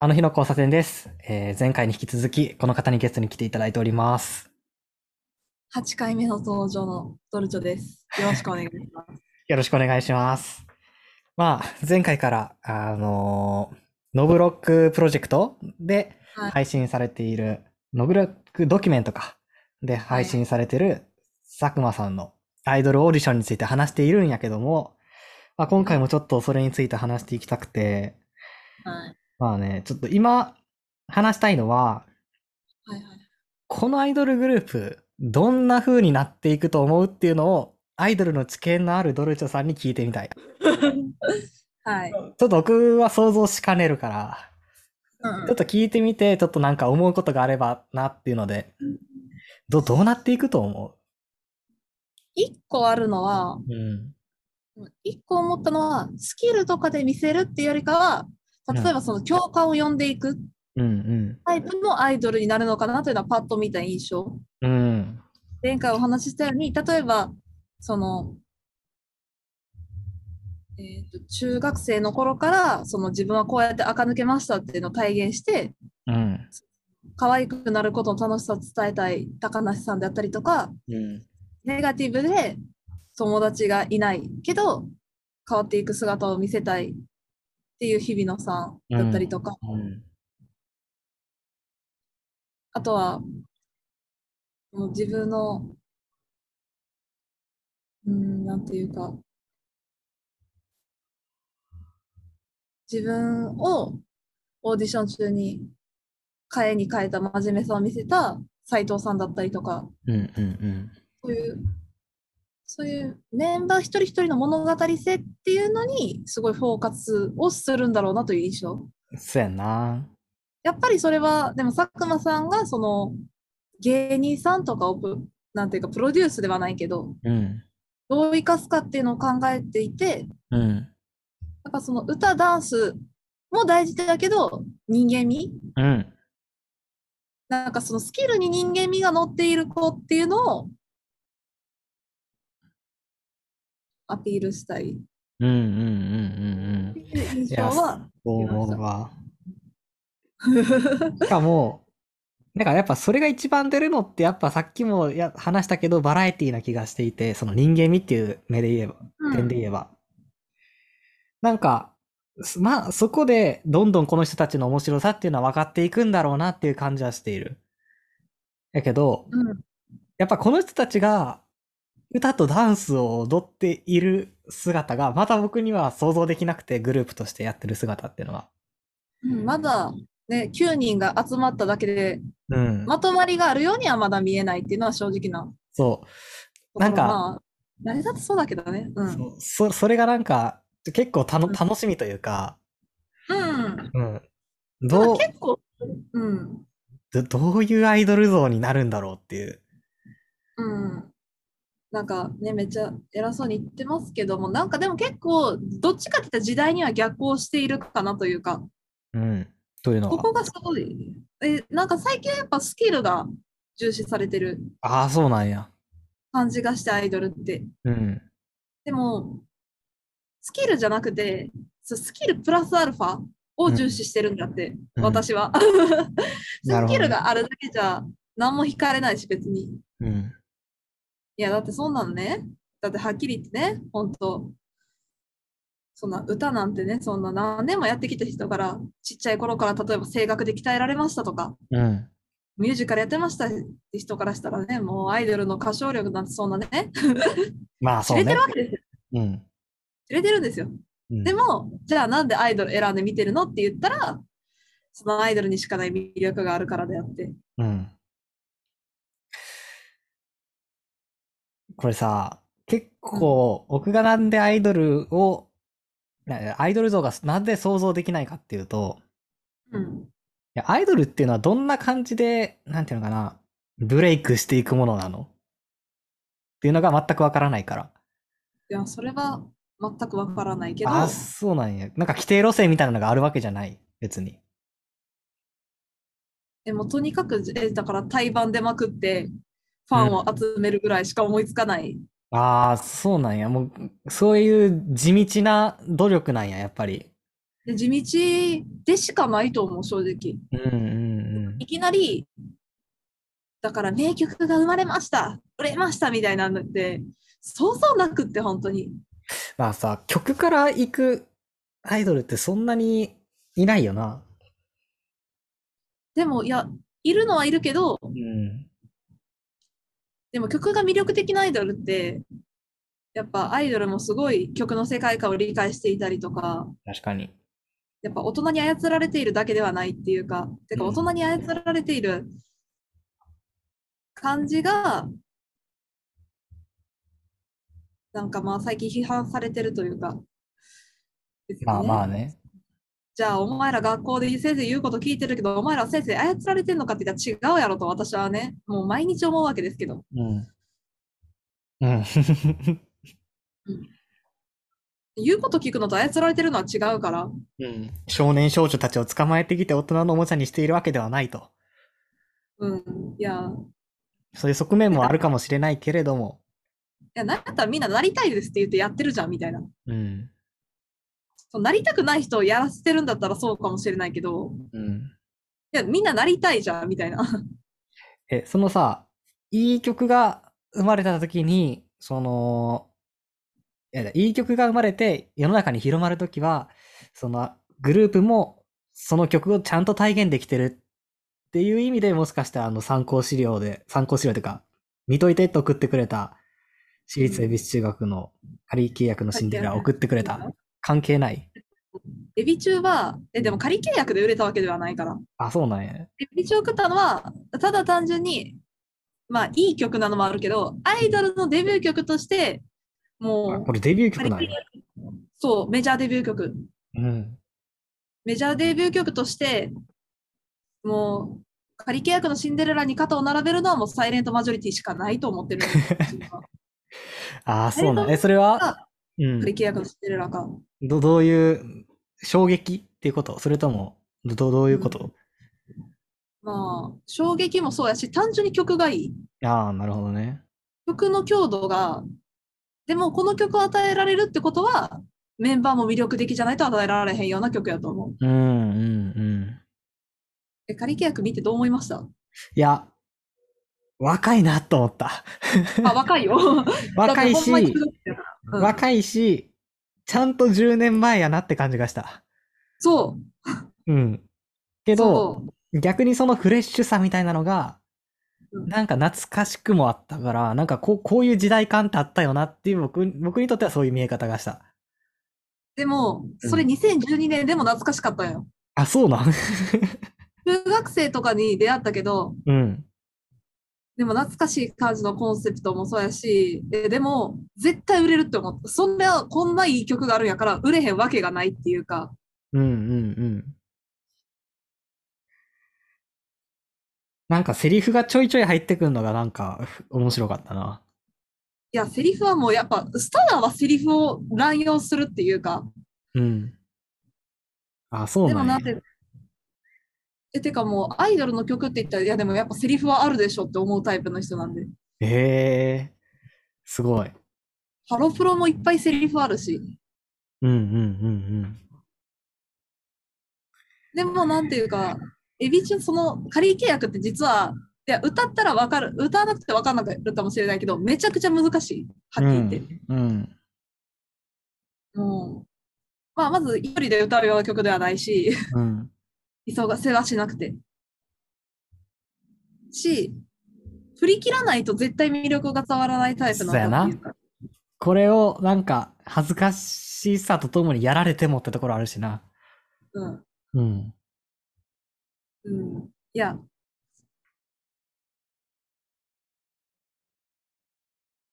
あの日の交差点です。えー前回に引き続き、この方にゲストに来ていただいております。8回目の登場のどるちょです。よろしくお願いします。よろしくお願いします。まあ、前回から、あのーノブロックプロジェクトではい配信されている、ノブロックドキュメントか、で配信されてる佐久間さんのアイドルオーディションについて話しているんやけども、まあ、今回もちょっとそれについて話していきたくて、はい。まあね、ちょっと今話したいのは、はいはい。このアイドルグループ、どんな風になっていくと思うっていうのを、アイドルの知見のあるドルチョさんに聞いてみたい。はい。ちょっと僕は想像しかねるから、うんちょっと聞いてみて、ちょっとなんか思うことがあればなっていうので、ど、どうなっていくと思一個あるのは、ううん。一個思ったのは、スキルとかで見せるっていうよりかは、例えばその共感を呼んでいく。タイプのアイドルになるのかなというのはパッと見た印象。うん。前回お話ししたように、例えば、その、えーと中学生の頃からその自分はこうやって垢抜けましたっていうのを体現してうん。可愛くなることの楽しさを伝えたい高梨さんであったりとかうん。ネガティブで友達がいないけど変わっていく姿を見せたいっていう日比野さんだったりとか、うん。あとは自分のうんなんていうか自分をオーディション中に変えに変えた真面目さを見せた斉藤さんだったりとかうん。うん。そういうそういうメンバー一人一人の物語性っていうのにすごいフォーカスをするんだろうなという印象。そうやな。やっぱりそれはでも佐久間さんがその芸人さんとかをプなんていうかプロデュースではないけどうん。どう生かすかっていうのを考えていてうん。やっぱその歌ダンスも大事だけど人間味？うん。なんかそのスキルに人間味が乗っている子っていうのをアピールしたいうん。うん。うん。う印いや、象はそう思うわ。しかも、だからやっぱそれが一番出るのってやっぱさっきもや話したけどバラエティな気がしていて、その人間味っていう目で言えば、うん点で言えば。なんか、すまあそこでどんどんこの人たちの面白さっていうのは分かっていくんだろうなっていう感じはしている。やけど、うんやっぱこの人たちが歌とダンスを踊っている姿がまた僕には想像できなくてグループとしてやってる姿っていうのは。うんまだね9人が集まっただけでうん。まとまりがあるようにはまだ見えないっていうのは正直なそう。なんかまあ、誰だってそうだけどね。うん。そうそそれがなんか結構たのうん楽しみというか、うん。うん、どう結構、うん。どどういうアイドル像になるんだろうっていう。うん。なんかね、めっちゃ偉そうに言ってますけども、なんかでも結構、どっちかって言ったら時代には逆行しているかなというか、うん、というのは。ここがすごい、え、なんか最近やっぱスキルが重視されてるああ、そうなんや。感じがして、アイドルって。うん。でも、スキルじゃなくて、そうスキルプラスアルファを重視してるんだって、うん私は。スキルがあるだけじゃ何も惹かれないし、別に。うん。いや、だってそんなのね、だってはっきり言ってね、本当そんな歌なんてね、そんな何年もやってきた人から、ちっちゃい頃から例えば声楽で鍛えられましたとか、うん。ミュージカルやってましたって人からしたらね、もうアイドルの歌唱力なんてそんなね、まあそうね知れてる。わけですよ。うん。知れてるんですよ。うんでも、じゃあなんでアイドル選んで見てるのって言ったら、そのアイドルにしかない魅力があるからであって。うん。これさ、結構、僕がなんでアイドルを、なアイドル像がなんで想像できないかっていうと、うん。いや、アイドルっていうのはどんな感じで、なんていうのかな、ブレイクしていくものなの？っていうのが全くわからないから。いや、それは全くわからないけど、あ、そうなんや。なんか規定路線みたいなのがあるわけじゃない？別に。でもとにかく、えだから対バンでまくって、ファンを集めるぐらいしか思いつかない。ああ、そうなんや。もう、そういう地道な努力なんや、やっぱり。で地道でしかないと思う、正直。うんうんうんい。きなり、だから名曲が生まれました、売れましたみたいなのって、そうそうなくって、本当に。まあさ、曲から行くアイドルってそんなにいないよな。でも、いや、いるのはいるけど、うん。でも曲が魅力的なアイドルって、やっぱアイドルもすごい曲の世界観を理解していたりとか、確かに。やっぱ大人に操られているだけではないっていうか、てかうん大人に操られている感じが、なんかまあ最近批判されてるというか、ですよまあねまあね。じゃあお前ら学校で先生言うこと聞いてるけど、お前ら先生操られてんのかって言ったら違うやろと私はね、もう毎日思うわけですけど、うん。うん。言うこと聞くのと操られてるのは違うから、うん。少年少女たちを捕まえてきて大人のおもちゃにしているわけではないと。うん、いや、そういう側面もあるかもしれないけれども。いや、なんやったらみんななりたいですって言ってやってるじゃんみたいな。うん。そうなりたくない人をやらせてるんだったらそうかもしれないけど、うん。いや、みんななりたいじゃんみたいな。え、そのさ、いい曲が生まれた時に、その、いやいい曲が生まれて世の中に広まる時は、そのグループもその曲をちゃんと体現できてるっていう意味でもしかしたらあの参考資料で、参考資料というか、見といてって送ってくれた私立恵比寿中学の仮契約のシンデレラ送ってくれた。関係ないエビ中は、え、でも仮契約で売れたわけではないから。あ、そうなんや。エビ中を送ったのは、ただ単純に、まあいい曲なのもあるけど、アイドルのデビュー曲として、あもう、これデビュー曲なんや。そう、メジャーデビュー曲。うん。メジャーデビュー曲として、もう、仮契約のシンデレラに肩を並べるのはもうサイレントマジョリティしかないと思ってる ああ、そうなんや。え、それは、うん。仮契約のシンデレラか。ど、どういう、衝撃っていうこと？それとも、ど、どういうこと、まあ、衝撃もそうやし、単純に曲がいい。ああ、なるほどね。曲の強度が、でもこの曲を与えられるってことは、メンバーも魅力的じゃないと与えられへんような曲やと思う。うん、うん、うん。え、仮契約見てどう思いました？いや、若いなと思った。あ、若いよ。若いだってほんまにし、うん若いし、ちゃんと10年前やなって感じがした。そう。うん。けど、そ逆にそのフレッシュさみたいなのが、うんなんか懐かしくもあったから、なんかこう、こういう時代感ってあったよなっていう僕、僕にとってはそういう見え方がした。でも、うんそれ2012年でも懐かしかったんよ。あ、そうなん？中学生とかに出会ったけど、うん。でも懐かしい感じのコンセプトもそうやし、えでも絶対売れるって思った。そんな、こんないい曲があるんやから売れへんわけがないっていうか、うんうんうん。なんかセリフがちょいちょい入ってくるのがなんかふ面白かったな。いや、セリフはもうやっぱ、スターはセリフを乱用するっていうか、うん。あ、そうなんや。でもなんて、え、てかもうアイドルの曲って言ったら、いやでもやっぱセリフはあるでしょって思うタイプの人なんで。へえ、すごい。ハロプロもいっぱいセリフあるし、うんうんうんでもなんていうか、エビ中その仮契約って実は、いや、歌ったらわかる、歌わなくてわかんなくなるかもしれないけど、めちゃくちゃ難しい。はうん。っきり言って。うん。うん。もう、まあ、まず一人で歌うような曲ではないし、うん。急がせはしなくて。し、振り切らないと絶対魅力が伝わらないタイプなっていうかこれをなんか恥ずかしさとともにやられてもってところあるしな。うん。うん。うん。いや。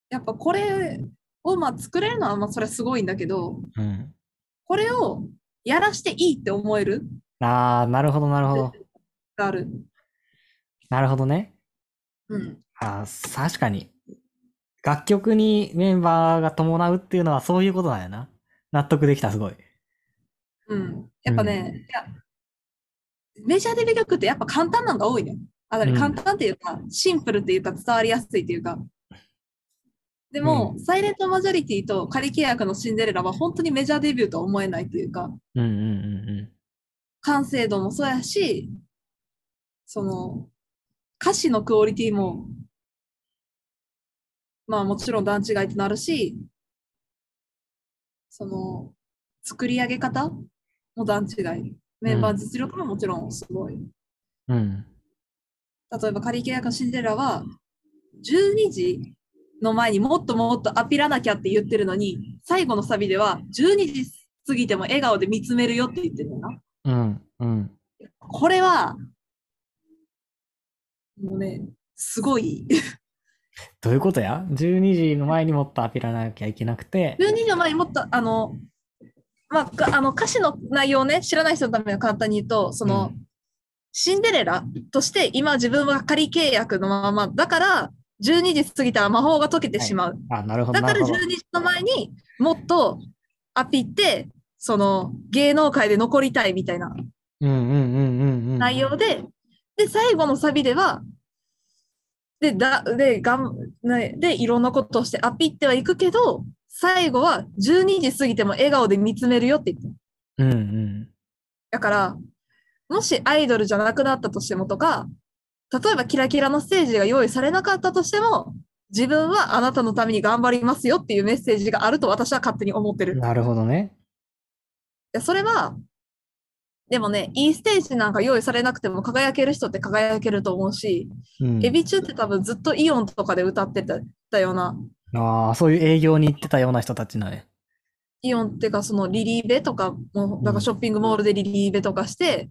やっぱこれをまあ作れるのはまあそれはすごいんだけど、うん。これをやらしていいって思えるああ、なるほどなるほど。がある。なるほどね。うん。あー確かに。楽曲にメンバーが伴うっていうのはそういうことなんやな。納得できた、すごい。うん。やっぱね、いや、メジャーデビュー曲ってやっぱ簡単なのが多いね。あ、だうん簡単っていうか、シンプルっていうか伝わりやすいっていうか、でも、サイレントマジョリティと仮契約のシンデレラは本当にメジャーデビューとは思えないというか、うんうんうん完成度もそうやし、その、歌詞のクオリティも、まあもちろん段違いとなるし、その、作り上げ方も段違い。メンバー実力ももちろんすごい。うん。うん。例えば仮契約のシンデレラは、12時の前にもっともっとアピらなきゃって言ってるのに、最後のサビでは、12時過ぎても笑顔で見つめるよって言ってるのな。うん。うん。これは、もうね、すごい。どういうことや ?12 時の前にもっとアピらなきゃいけなくて。12時の前にもっと、あの、まあ、かあの歌詞の内容をね、知らない人のために簡単に言うと、その、うんシンデレラとして今自分は仮契約のまま、だから12時過ぎたら魔法が解けてしまう。あ、なるほど。だからなるほど12時の前にもっとアピって、その芸能界で残りたいみたいな。内容で、で、最後のサビでは、で、だ、で、がん、ね、で、いろんなことをしてアピってはいくけど、最後は12時過ぎても笑顔で見つめるよって言ってる。うんうん。だから、もしアイドルじゃなくなったとしてもとか、例えばキラキラのステージが用意されなかったとしても、自分はあなたのために頑張りますよっていうメッセージがあると私は勝手に思ってる。いなるほどね。やそれは、でもね、いいステージなんか用意されなくても輝ける人って輝けると思うし、うん。エビ中って多分ずっとイオンとかで歌ってたたような、ああ、そういう営業に行ってたような人たちなんや。イオンっていうかそのリリーベとかも、なんかショッピングモールでリリーベとかして、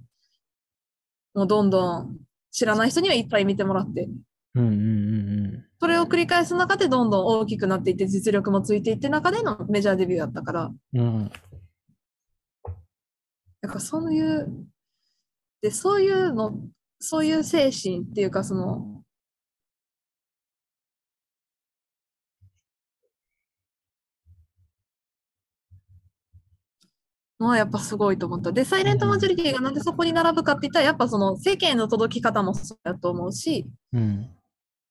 もうどんどん知らない人にはいっぱい見てもらって、うんうんうんそれを繰り返す中でどんどん大きくなっていって実力もついていって中でのメジャーデビューだったから、うん。うん。なんかそういう、で、そういうの、そういう精神っていうかその、のはやっぱすごいと思った。で、サイレントマジョリティがなんでそこに並ぶかって言ったら、やっぱその世間の届き方もそうだと思うし、うん。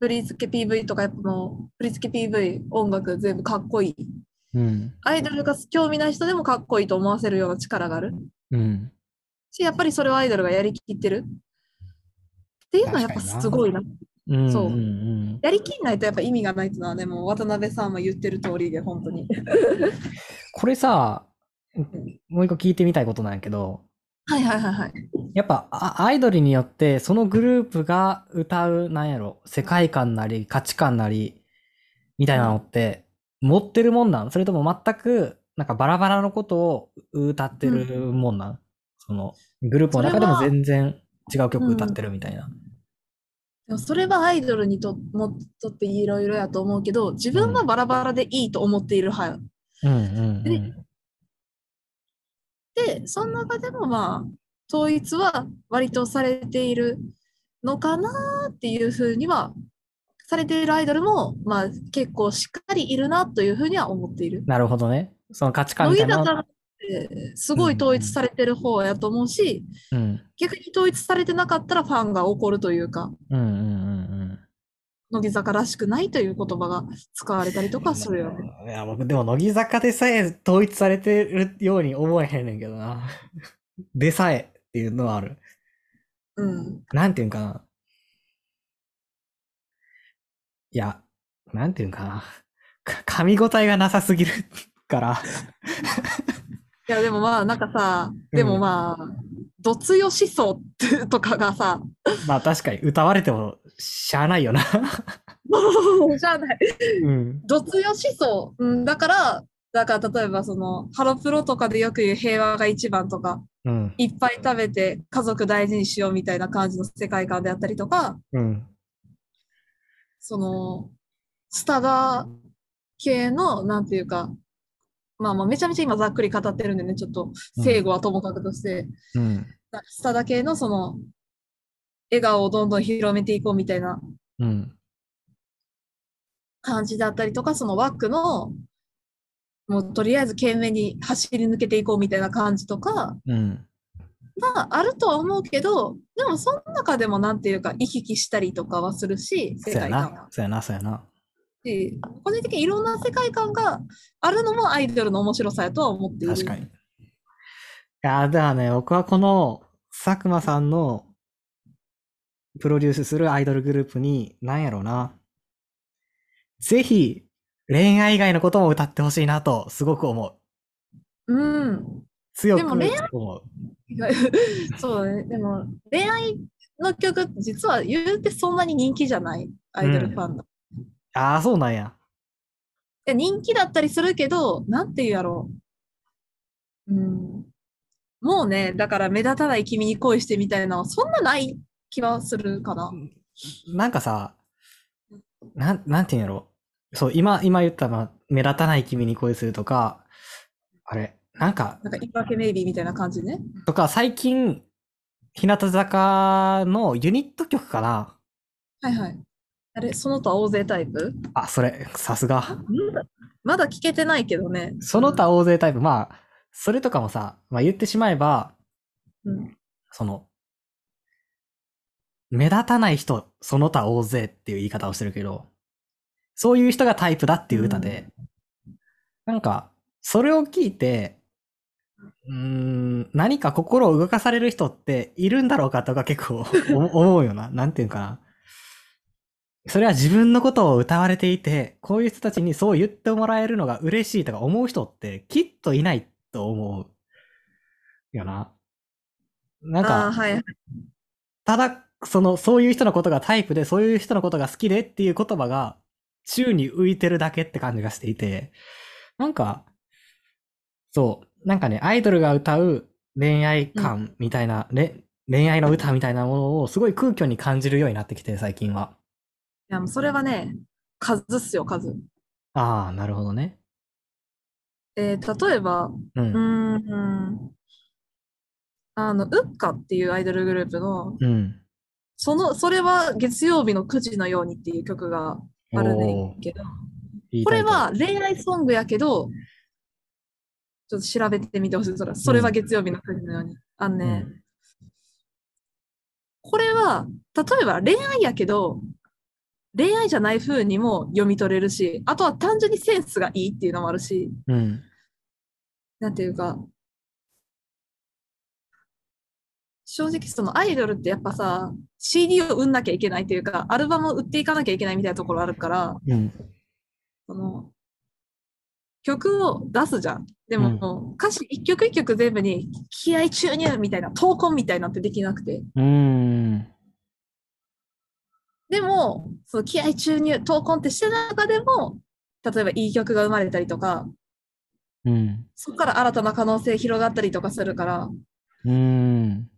振り付け PV とかやっぱもう振り付け PV 音楽全部かっこいい。うん。アイドルが興味ない人でもかっこいいと思わせるような力がある。うん。し、やっぱりそれをアイドルがやりきってる？っていうのはやっぱすごいな。うん。そううんうん。やりきんないとやっぱ意味がないっていうのはね、もう渡辺さんも言ってる通りで、本当に。これさ、もう一個聞いてみたいことなんやけど、はいはいはいはい。やっぱあアイドルによってそのグループが歌うなんやろ世界観なり価値観なりみたいなのって持ってるもんなん？それとも全くなんかバラバラのことを歌ってるもんなん、そのグループの中でも全然違う曲歌ってるみたいな。でもそれはアイドルにともとっていろいろやと思うけど、自分はバラバラでいいと思っている派。うんうんうん。で、その中でもまあ、統一は割とされているのかなっていうふうには、されているアイドルも、まあ結構しっかりいるなというふうには思っている。なるほどね。その価値観みたいなの。乃木坂ってすごい統一されてる方やと思うし、うん。逆に統一されてなかったらファンが怒るというか、うんうんうん乃木坂らしくないという言葉が使われたりとかするよね。うん。いや、僕でも乃木坂でさえ統一されてるように思えへんねんけどな。でさえっていうのはある。うん。なんていうんかな。いや、なんていうんかな。か噛み応えがなさすぎるから。いや、でもまあ、なんかさ、でもまあ、どつよ思想ってとかがさ、まあ確かに歌われてもしゃあないよな。じゃあない。うん。どつよ思想。うん、だから、だから例えばその、ハロプロとかでよく言う平和が一番とか、うん。いっぱい食べて家族大事にしようみたいな感じの世界観であったりとか、うん。その、スタダ系の、なんていうか、まあまあめちゃめちゃ今ざっくり語ってるんでね、ちょっと、正語はともかくとして、うん。なんかスタダ系のその、笑顔をどんどん広めていこうみたいなうん。感じだったりとか、そのワックの、もうとりあえず懸命に走り抜けていこうみたいな感じとか、うん。まああるとは思うけど、でもその中でもなんていうか行き来したりとかはするし、そうや世界観はな。。そうやな、そうやな。し、個人的にいろんな世界観があるのもアイドルの面白さやとは思っている。確かに。いやー、だからね、僕はこの佐久間さんのプロデュースするアイドルグループに、なんやろうな。ぜひ、恋愛以外のことも歌ってほしいなと、すごく思う。うん。強くでも恋愛思う。そうね。でも、恋愛の曲実は言うてそんなに人気じゃない。アイドルファンの。ああ、そうなんや。で人気だったりするけど、なんて言うやろう。うん。もうね、だから目立たない君に恋してみたいなそんなない気はするかな。なんかさ、なん、なんていうんやろ。そう、今、今言ったのは、目立たない君に恋するとか、あれ、なんか、なんか、言い訳メイビーみたいな感じね。とか、最近、日向坂のユニット曲かなはいはい。あれ、その他大勢タイプ？あ、それ、さすが。まだ聞けてないけどね。その他大勢タイプ、まあ、それとかもさ、まあ言ってしまえば、うん。その、目立たない人、その他大勢っていう言い方をしてるけど、そういう人がタイプだっていう歌で、なんか、それを聞いて、うーん、何か心を動かされる人っているんだろうかとか結構思 思うよな。なんていうかな。それは自分のことを歌われていて、こういう人たちにそう言ってもらえるのが嬉しいとか思う人ってきっといないと思うよな。なんか、はいはい。ただ、その、そういう人のことがタイプで、そういう人のことが好きでっていう言葉が、宙に浮いてるだけって感じがしていて、なんか、そう、なんかね、アイドルが歌う恋愛観みたいな、れ恋愛の歌みたいなものをすごい空虚に感じるようになってきて、最近は。いや、もうそれはね、数っすよ、数。ああ、なるほどね。えー例えば、う。うんーん、あの、ウッカっていうアイドルグループの、うん。その、それは月曜日の9時のようにっていう曲があるねんけど、これは恋愛ソングやけど、ちょっと調べてみてほしい。それそれは月曜日の9時のように。あのね、これは、例えば恋愛やけど、恋愛じゃない風にも読み取れるし、あとは単純にセンスがいいっていうのもあるし、うん。なんていうか、正直そのアイドルってやっぱさ、CD を売んなきゃいけないっていうか、アルバムを売っていかなきゃいけないみたいなところあるから、うん。その曲を出すじゃん。でも、歌詞一曲一曲全部に気合注入みたいな、闘魂みたいなってできなくて。うーん。でも、その気合注入、闘魂ってしてる中でも、例えばいい曲が生まれたりとか、うん。そこから新たな可能性広がったりとかするから、うーん。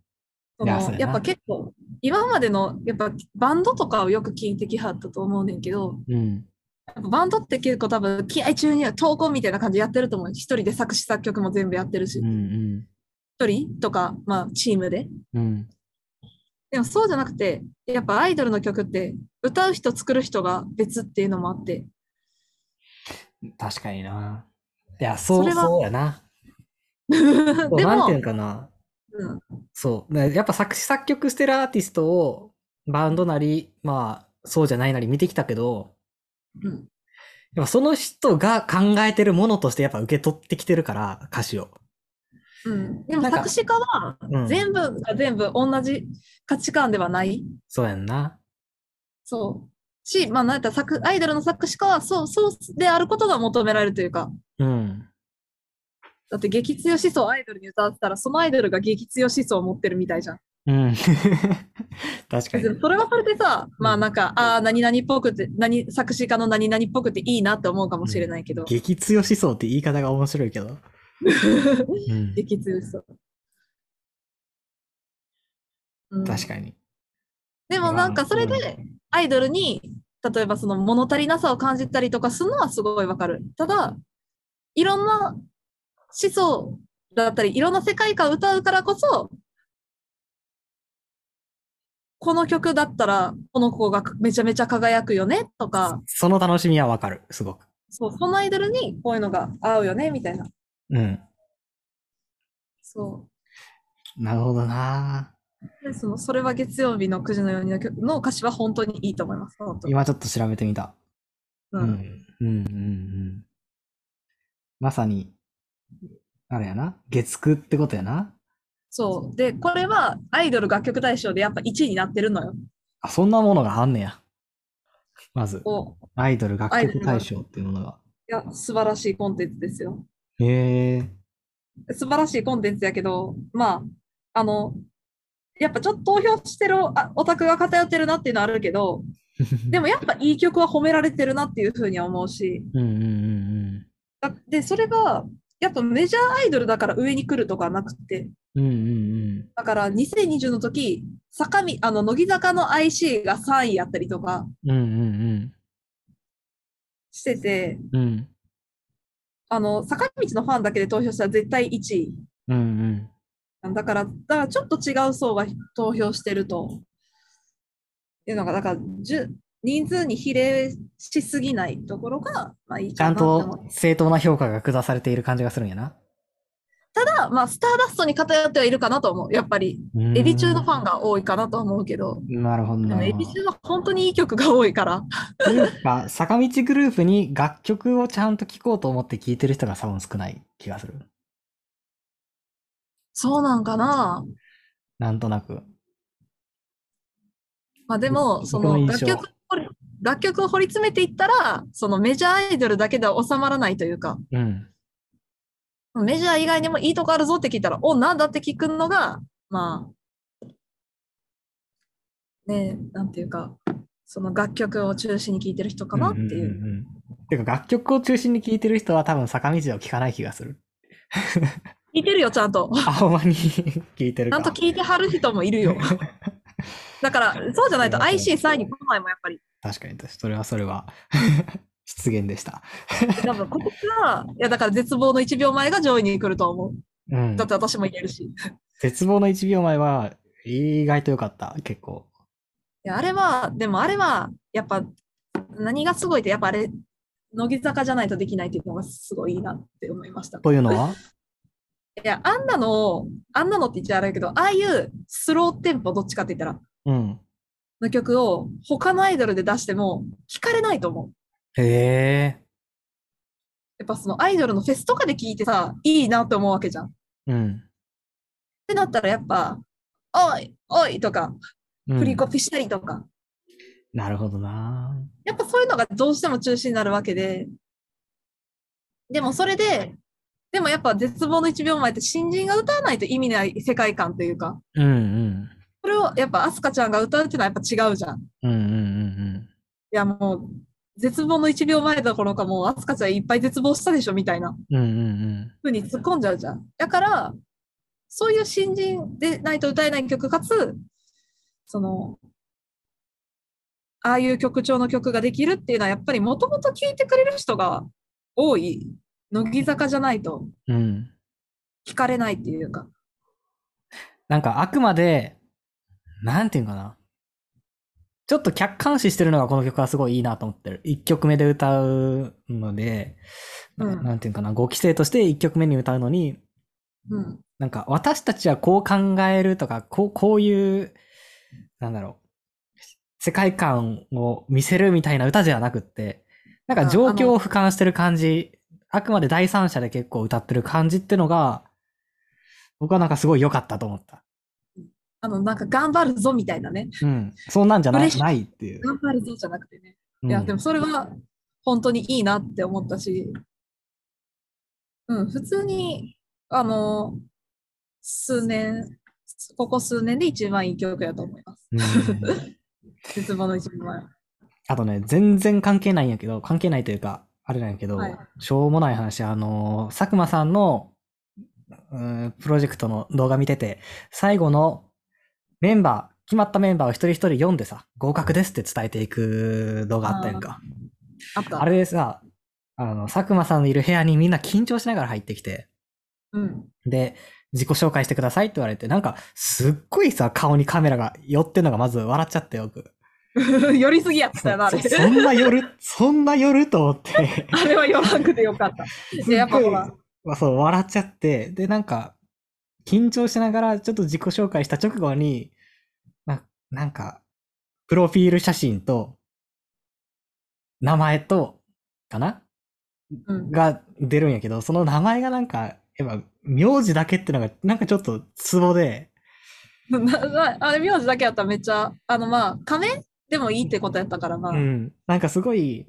そのやっぱ結構、今までのやっぱバンドとかをよく聞いてきはったと思うねんけど、うん。やっぱバンドって結構多分気合注入、闘魂みたいな感じでやってると思う。一人で作詞作曲も全部やってるしう、ん。一人とか、まあチームで。うん。でもそうじゃなくて、やっぱアイドルの曲って歌う人作る人が別っていうのもあって、確かにな。いや、そう、そそうやな。でそうなんていうかな。うん、そう。ねやっぱ作詞作曲してるアーティストをバンドなり、まあ、そうじゃないなり見てきたけど、うん、やっぱその人が考えてるものとしてやっぱ受け取ってきてるから、歌詞を。うん。でも作詞家はうん。全部が全部同じ価値観ではない。そうやんな。そう。し、まあ、なんやったら作、アイドルの作詞家はそう、そうであることが求められるというか、うん。だって激強思想をアイドルに歌ってたら、そのアイドルが激強思想を持ってるみたいじゃん。うん。確かにそれはそれでさ、まあなんか、ああ、何々っぽくて、何、作詞家の何々っぽくていいなって思うかもしれないけど、激強思想って言い方が面白いけど。うん。激強思想。うん確かに。でもなんかそれでアイドルに例えばその物足りなさを感じたりとかするのはすごいわかる。ただいろんな思想だったりいろんな世界観を歌うからこそこの曲だったらこの子がめちゃめちゃ輝くよねとかその楽しみはわかる、すごく。そうそのアイドルにこういうのが合うよねみたいな。うん。そなるほどなうでそのそれは月曜日の9時のようにの曲の歌詞は本当にいいと思います。今ちょっと調べてみた。う。うんん。うん。うん。うん。まさに、あれやな。月9ってことやな。そう。で、これはアイドル楽曲大賞でやっぱ1位になってるのよ。あ、そんなものがあんねや。まず、アイドル楽曲大賞っていうものが。いや、素晴らしいコンテンツですよ。へえ。素晴らしいコンテンツやけど、まあ、あの、やっぱちょっと投票してるあオタクが偏ってるなっていうのはあるけど、でもやっぱいい曲は褒められてるなっていうふうには思うし、うんうんうんだで、それが、やっぱメジャーアイドルだから上に来るとかなくて、うん。うんうんだから2020の時、坂見、あの、乃木坂の IC が3位やったりとかうん。うんうんしてて、うん。うん。あの、坂道のファンだけで投票したら絶対1位。うんうん。だから、だからちょっと違う層が投票してると。いうのが、だから、人数に比例しすぎないところが、まあいいちゃんかなって思う。と正当な評価が下されている感じがするんやな。ただ、まあ、スターダストに偏ってはいるかなと思う。やっぱり、エビ中のファンが多いかなと思うけど、なるほど。エビ中は本当にいい曲が多いから。というか、坂道グループに楽曲をちゃんと聴こうと思って聴いてる人が多分少ない気がする。そうなんかな。なんとなく。まあでも、その楽曲を掘り、楽曲を掘り詰めていったら、そのメジャーアイドルだけでは収まらないというか、うん。メジャー以外にもいいとこあるぞって聞いたら、お、なんだって聞くのが、まあ、ねえ、なんていうか、その楽曲を中心に聴いてる人かなっていう。んんうんうんてか、楽曲を中心に聴いてる人は多分坂道を聴かない気がする。聞いてるよ、ちゃんと。あ、ほんまに 聴いてるか。ちゃんと聞いてはる人もいるよ。だから、そうじゃないと IC3 位に来ないもん、やっぱり。確かに、それはそれは失言でした。多分、ここが、いや、だから絶望の1秒前が上位に来ると思う。うんだっ。て私も言えるし。い絶望の1秒前は意外と良かった、結構。や、あれは、でもあれは、やっぱ、何がすごいって、やっぱあれ、乃木坂じゃないとできないっていうのがすごいいいなって思いました。というのは？いや、あんなの、あんなのって言っちゃあれだけど、ああいうスローテンポ、どっちかって言ったら、うん。の曲を他のアイドルで出しても聞かれないと思う。へえ。やっぱそのアイドルのフェスとかで聞いてさ、いいなって思うわけじゃん。っうん。てなったらやっぱ、おい、おいとか、うん振りコピしたりとか、なるほどな。やっぱそういうのがどうしても中心になるわけで、でもそれで、でもやっぱ絶望の1秒前って新人が歌わないと意味ない世界観というか、うんうん。それをやっぱアスカちゃんが歌うっていうのはやっぱ違うじゃん。いうんうんうんやもう、絶望の1秒前どころかもうアスカちゃんいっぱい絶望したでしょみたいなうん。うんうん風に突っ込んじゃうじゃん。だから、そういう新人でないと歌えない曲かつ、その、ああいう曲調の曲ができるっていうのはやっぱりもともと聴いてくれる人が多い。乃木坂じゃないとうん。うん。聞かれないっていうか。なんかあくまで、なんていうのかな。ちょっと客観視してるのがこの曲はすごいいいなと思ってる。一曲目で歌うので、うんなんていうのかな、5期生として一曲目に歌うのに、うん。なんか私たちはこう考えるとか、こう、こういう、なんだろう、世界観を見せるみたいな歌ではなくって、なんか状況を俯瞰してる感じ、あくまで第三者で結構歌ってる感じってのが、僕はなんかすごい良かったと思った。あの、なんか頑張るぞみたいなね。うん。そんなんじゃない？いないっていう。頑張るぞじゃなくてね。うんいや、でもそれは本当にいいなって思ったし、うん、普通に、あの、数年、ここ数年で一番いい曲やと思います。うん 絶望の一番前。あとね、全然関係ないんやけど、関係ないというか、あれなんやけど、はいしょうもない話、あの、佐久間さんの、うんプロジェクトの動画見てて、最後のメンバー、決まったメンバーを一人一人読んでさ、合格ですって伝えていく動画あったやんか。あった。あれでさ、あの、佐久間さんのいる部屋にみんな緊張しながら入ってきて、うん。で、自己紹介してくださいって言われて、なんか、すっごいさ、顔にカメラが寄ってんのがまず笑っちゃってよく。寄りすぎやったよな、あれ。そそんな寄る、そんな寄ると思って。あれは寄らんくてよかった。で、やっぱほら、まあそう、笑っちゃって、で、なんか、緊張しながらちょっと自己紹介した直後に、ななんか、プロフィール写真と、名前と、かな？うん。が出るんやけど、その名前がなんか、やっぱ、名字だけってのが、なんかちょっとツボで、ななあれ、名字だけやったらめっちゃ、あの、まあ、仮面でもいいってことやったから、まあ。うん。なんかすごい、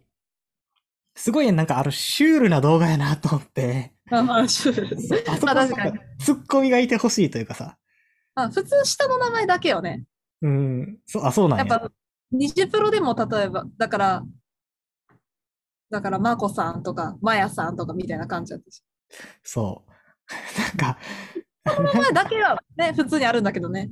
すごいなんかあのシュールな動画やなと思って、ま あまあ、シュールあそ確かにツッコミがいてほしいというかさ。あ普通、下の名前だけよね。うん。そう、あ、そうなんや。やっぱ、ニジプロでも例えば、だから、だから、マコさんとか、マヤさんとかみたいな感じだったし。そう。なんか、名前だけはね、普通にあるんだけどね。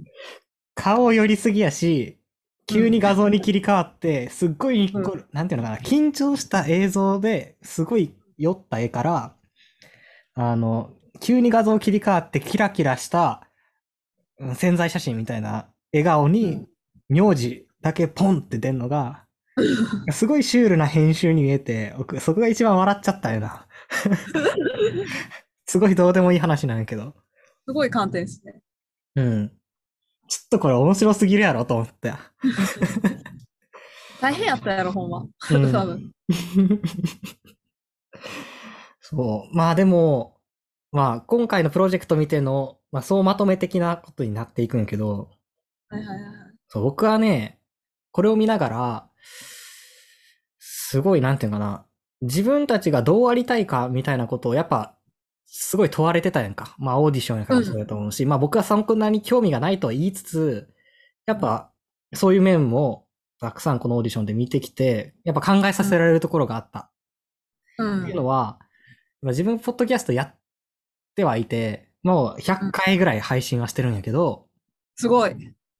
顔寄りすぎやし、急に画像に切り替わって、すっごい、うんこうなんていうのかな、緊張した映像ですごい酔った絵から、あの、急に画像切り替わってキラキラしたうん潜在写真みたいな笑顔に、名字だけポンって出んのが、すごいシュールな編集に見えて、僕そこが一番笑っちゃったよな。すごいどうでもいい話なんやけど。すごい観点ですね。うん。ちょっとこれ面白すぎるやろと思って。大変やったやろ、ほんま。うん 多分。そう。まあでも、まあ今回のプロジェクト見ての、まあ総まとめ的なことになっていくんやけど、はいはいはい。そう僕はね、これを見ながら、すごいなんていうのかな、自分たちがどうありたいかみたいなことをやっぱ、すごい問われてたやんか。まあオーディションやからそうだと思うし、まあ僕はそんなに興味がないとは言いつつ、やっぱそういう面もたくさんこのオーディションで見てきて、やっぱ考えさせられるところがあった。う。っていうんのは、まあ自分ポッドキャストやってはいて、もう100回ぐらい配信はしてるんやけど、すごい。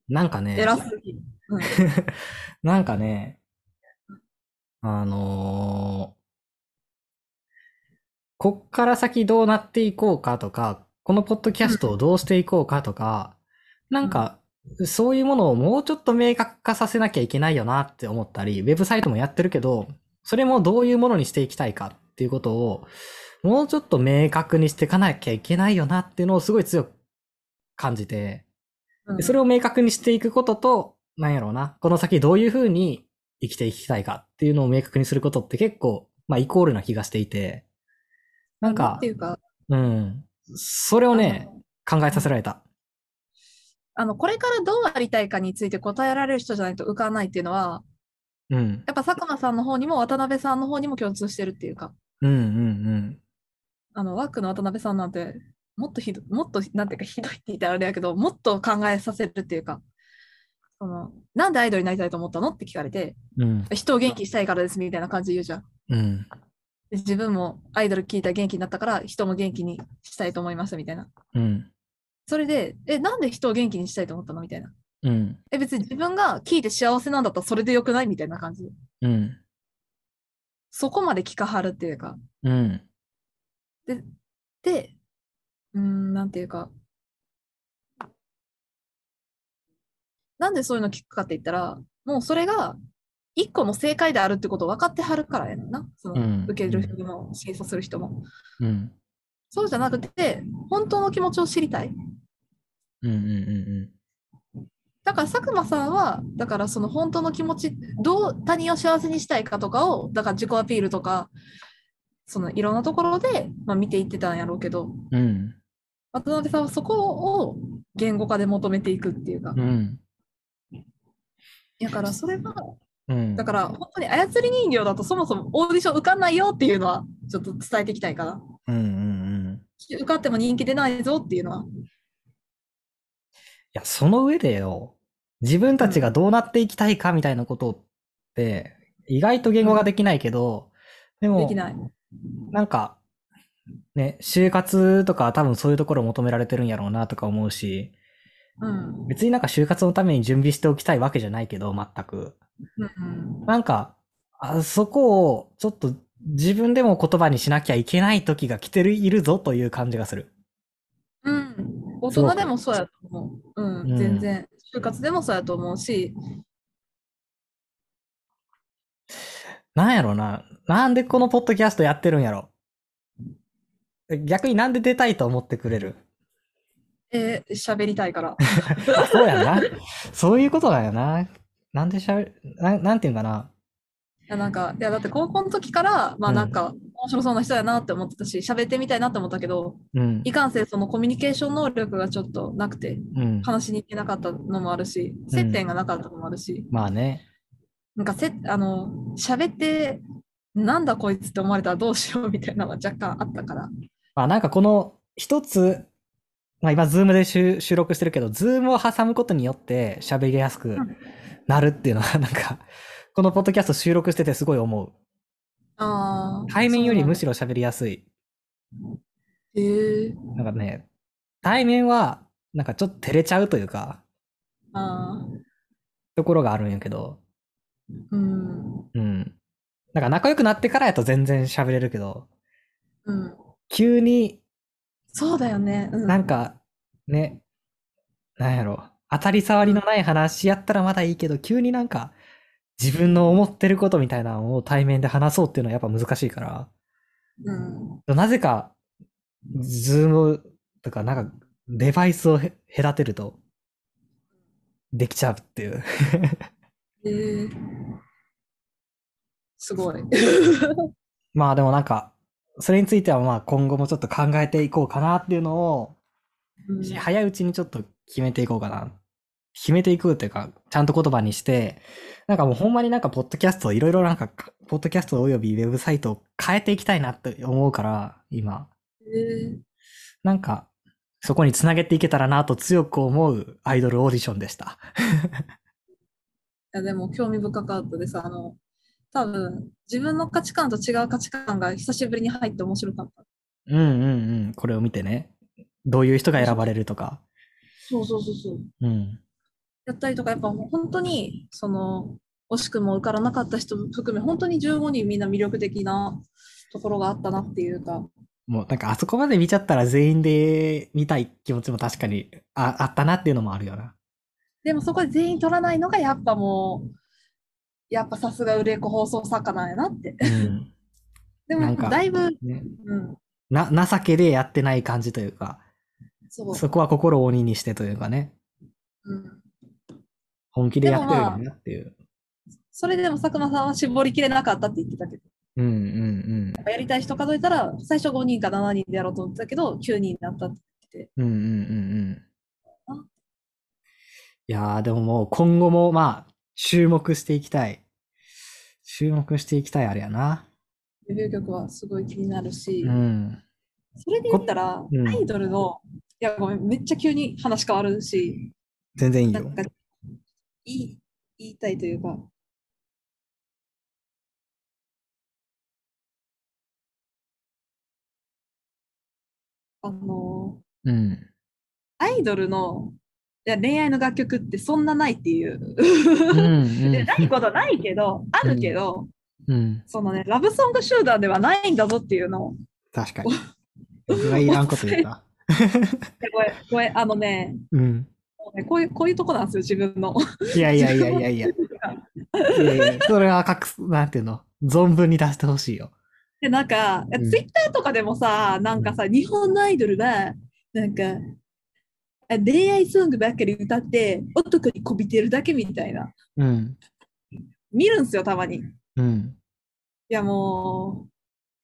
なんかね、偉すぎる。うん。なんかね、あのーこっから先どうなっていこうかとか、このポッドキャストをどうしていこうかとか、なんか、そういうものをもうちょっと明確化させなきゃいけないよなって思ったり、ウェブサイトもやってるけど、それもどういうものにしていきたいかっていうことを、もうちょっと明確にしていかなきゃいけないよなっていうのをすごい強く感じて、それを明確にしていくことと、なんやろうな、この先どういうふうに生きていきたいかっていうのを明確にすることって結構、まあイコールな気がしていて、なんかって、いうか、うん、それをね、考えさせられた。あの、これからどうありたいかについて答えられる人じゃないと浮かないっていうのは、うん、やっぱ佐久間さんの方にも渡辺さんの方にも共通してるっていうか、うん、うん、あの、ワークの渡辺さんなんて、もっとひど、もっと、なんていうか、ひどいって言ったらあれやけど、もっと考えさせるっていうか、その、なんでアイドルになりたいと思ったのって聞かれて、うん、人を元気にしたいからですみたいな感じで言うじゃん。うん、で自分もアイドル聞いたら元気になったから、人も元気にしたいと思いましたみたいな。うん、それで、え、なんで人を元気にしたいと思ったのみたいな。うん、え、別に自分が聞いて幸せなんだったらそれでよくないみたいな感じで。うん、そこまで聞かはるっていうか。うん、で、うーん、なんていうか。なんでそういうの聞くかって言ったら、もうそれが一個の正解であるってことを分かってはるからやねんな。そのうん受ける人も審査する人も。うん、そうじゃなくて、本当の気持ちを知りたい。うん、うん、だから佐久間さんは、だからその本当の気持ち、どう他人を幸せにしたいかとかを、だから自己アピールとか、そのいろんなところで、まあ、見ていってたんやろうけど、うん、渡辺さんはそこを言語化で求めていくっていうか、うん、だからそれは、うん、だから本当に操り人形だとそもそもオーディション受かんないよっていうのはちょっと伝えていきたいかな。うん、うん、うん。受かっても人気出ないぞっていうのは。いや、その上でよ、自分たちがどうなっていきたいかみたいなことって、意外と言語ができないけど、でもでき、なんか、ね、就活とか多分そういうところを求められてるんやろうなとか思うし、うん。別になんか就活のために準備しておきたいわけじゃないけど、全く。うんなんか、あそこをちょっと自分でも言葉にしなきゃいけない時が来てる、いるぞという感じがする。うん。大人でもそうやと思う。うん、うん全然。就活でもそうやと思うし、なんやろな。なんでこのポッドキャストやってるんやろ。逆になんで出たいと思ってくれる？えー喋りたいから。そうやな。そういうことだよな。なんでしゃべ、ななんていうんかな。やなんかいやだって高校の時からまあなんか面白そうな人やなって思ってたし喋ってみたいなって思ったけどうん。いかんせんそのコミュニケーション能力がちょっとなくてうん。話しに行けなかったのもあるし接点がなかったのもあるし、まあね。なんかせあの喋ってなんだこいつって思われたらどうしようみたいなのは若干あったから。まあなんかこの一つ、まあ今ズームで収収録してるけど、ズームを挟むことによって喋りやすくん。なるっていうのはなんか、このポッドキャスト収録しててすごい思う。あー対面よりむそしろ喋りやすい。へえなんかね、対面はなんかちょっと照れちゃうというか、あところがあるんやけど、ーうん。うん。なんか仲良くなってからやと全然喋れるけど、うん。急にそうだよね、うん、なんかね、なんやろ、当たり障りのない話やったらまだいいけど、急になんか自分の思ってることみたいなのを対面で話そうっていうのはやっぱ難しいから、うん。なぜか、ズームとかなんかデバイスをへ隔てるとできちゃうっていう。へえすごい。まあでもなんか、それについてはまあ今後もちょっと考えていこうかなっていうのを、うん早いうちにちょっと決めていこうかな。決めていくっていうか、ちゃんと言葉にして、なんかもうほんまになんかポッドキャストいろいろなんか、ポッドキャストおよびウェブサイトを変えていきたいなって思うから、今。へえなんか、そこにつなげていけたらなと強く思うアイドルオーディションでした。いやでも興味深かったです。あの、多分自分の価値観と違う価値観が久しぶりに入って面白かった。うんうんうん。これを見てね。どういう人が選ばれるとか。そうそうそうそう。うん。やったりとか、やっぱ本当に、その、惜しくも受からなかった人含め、本当に15人みんな魅力的なところがあったなっていうか、もうなんかあそこまで見ちゃったら全員で見たい気持ちも確かにああったなっていうのもあるよな。でもそこで全員取らないのがやっぱもう、やっぱさすが売れっ子放送作家なんやなって。うん。でもだいぶ、ね、うん、な、情けでやってない感じというか、そこは心を鬼にしてというかね、うん、本気でやってるよなっていう。それでも佐久間さんは絞りきれなかったって言ってたけど、うんうんやりたい人数えたら、最初5人か7人でやろうと思ってたけど、9人になったって言ってて。うん。うんうんうんうんあ。いやーでももう今後もまあ、注目していきたい。注目していきたいあれやな。デビュー曲はすごい気になるし、うん。それで言ったら、うんアイドルの、いや、ごめん、めっちゃ急に話変わるし、全然いいよなん。か、いい、言いたいというか、あの、うん。アイドルの恋愛の楽曲ってそんなないっていう。うんでないことはないけど、あるけど、うん。うん。そのね、ラブソング集団ではないんだぞっていうのを。確かに。僕がいらんこと言った。でごめん、ごめん、あのね、うん。もうねこういう、こういうとこなんですよ、自分の。いやいやいやいやいや。いやいやそれは隠す、なんていうの、存分に出してほしいよ。で、なんか、うんツイッターとかでもさ、なんかさ、日本のアイドルは、なんか、あ恋愛ソングばっかり歌って、男にこびてるだけみたいな。うん。見るんすよ、たまに。いうん。や、も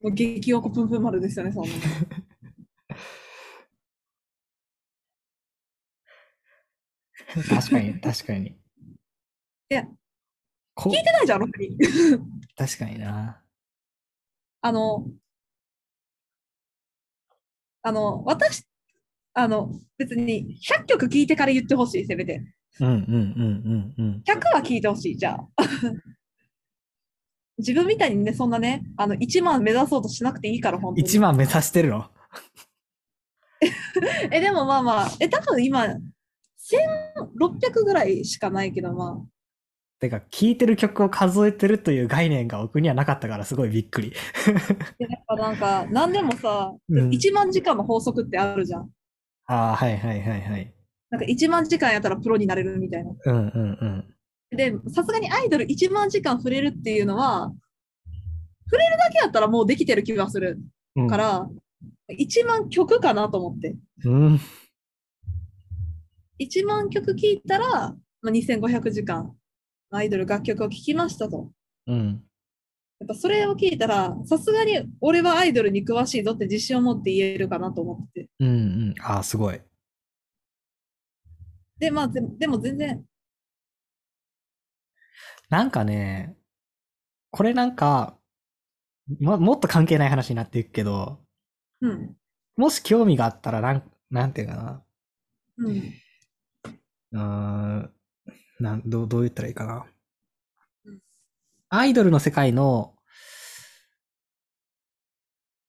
う、もう激おこぷんぷん丸ですよね、そんなの。確かに、確かに。いや、こ聞いてないじゃん、ロックに。確かにな。あの、あの、私、あの、別に100曲聴いてから言ってほしい、せめて。うんうんうんうんうん。100は聴いてほしい、じゃあ。自分みたいにね、そんなね、あの、1万目指そうとしなくていいから、本当に。1万目指してるの？え、でもまあまあ、え、多分今、1600ぐらいしかないけど、まてか、聴いてる曲を数えてるという概念が僕にはなかったからすごいびっくり。やっぱなんか、何でもさ、うん1万時間の法則ってあるじゃん。ああ、はいはいはいはい。なんか1万時間やったらプロになれるみたいな。うんうんうん。で、さすがにアイドル1万時間触れるっていうのは、触れるだけやったらもうできてる気がするうん、から、1万曲かなと思って。うん。1万曲聴いたら、まあ、2500時間、アイドル楽曲を聴きましたと。うん。やっぱそれを聞いたら、さすがに俺はアイドルに詳しいぞって自信を持って言えるかなと思ってて。うんうん。ああ、すごい。で、まあ、ででも全然、なんかね、これなんか、ももっと関係ない話になっていくけど、うん。もし興味があったら、なん、なんていうかな。うん。うーん、なん、どう、どう言ったらいいかなうん。アイドルの世界の、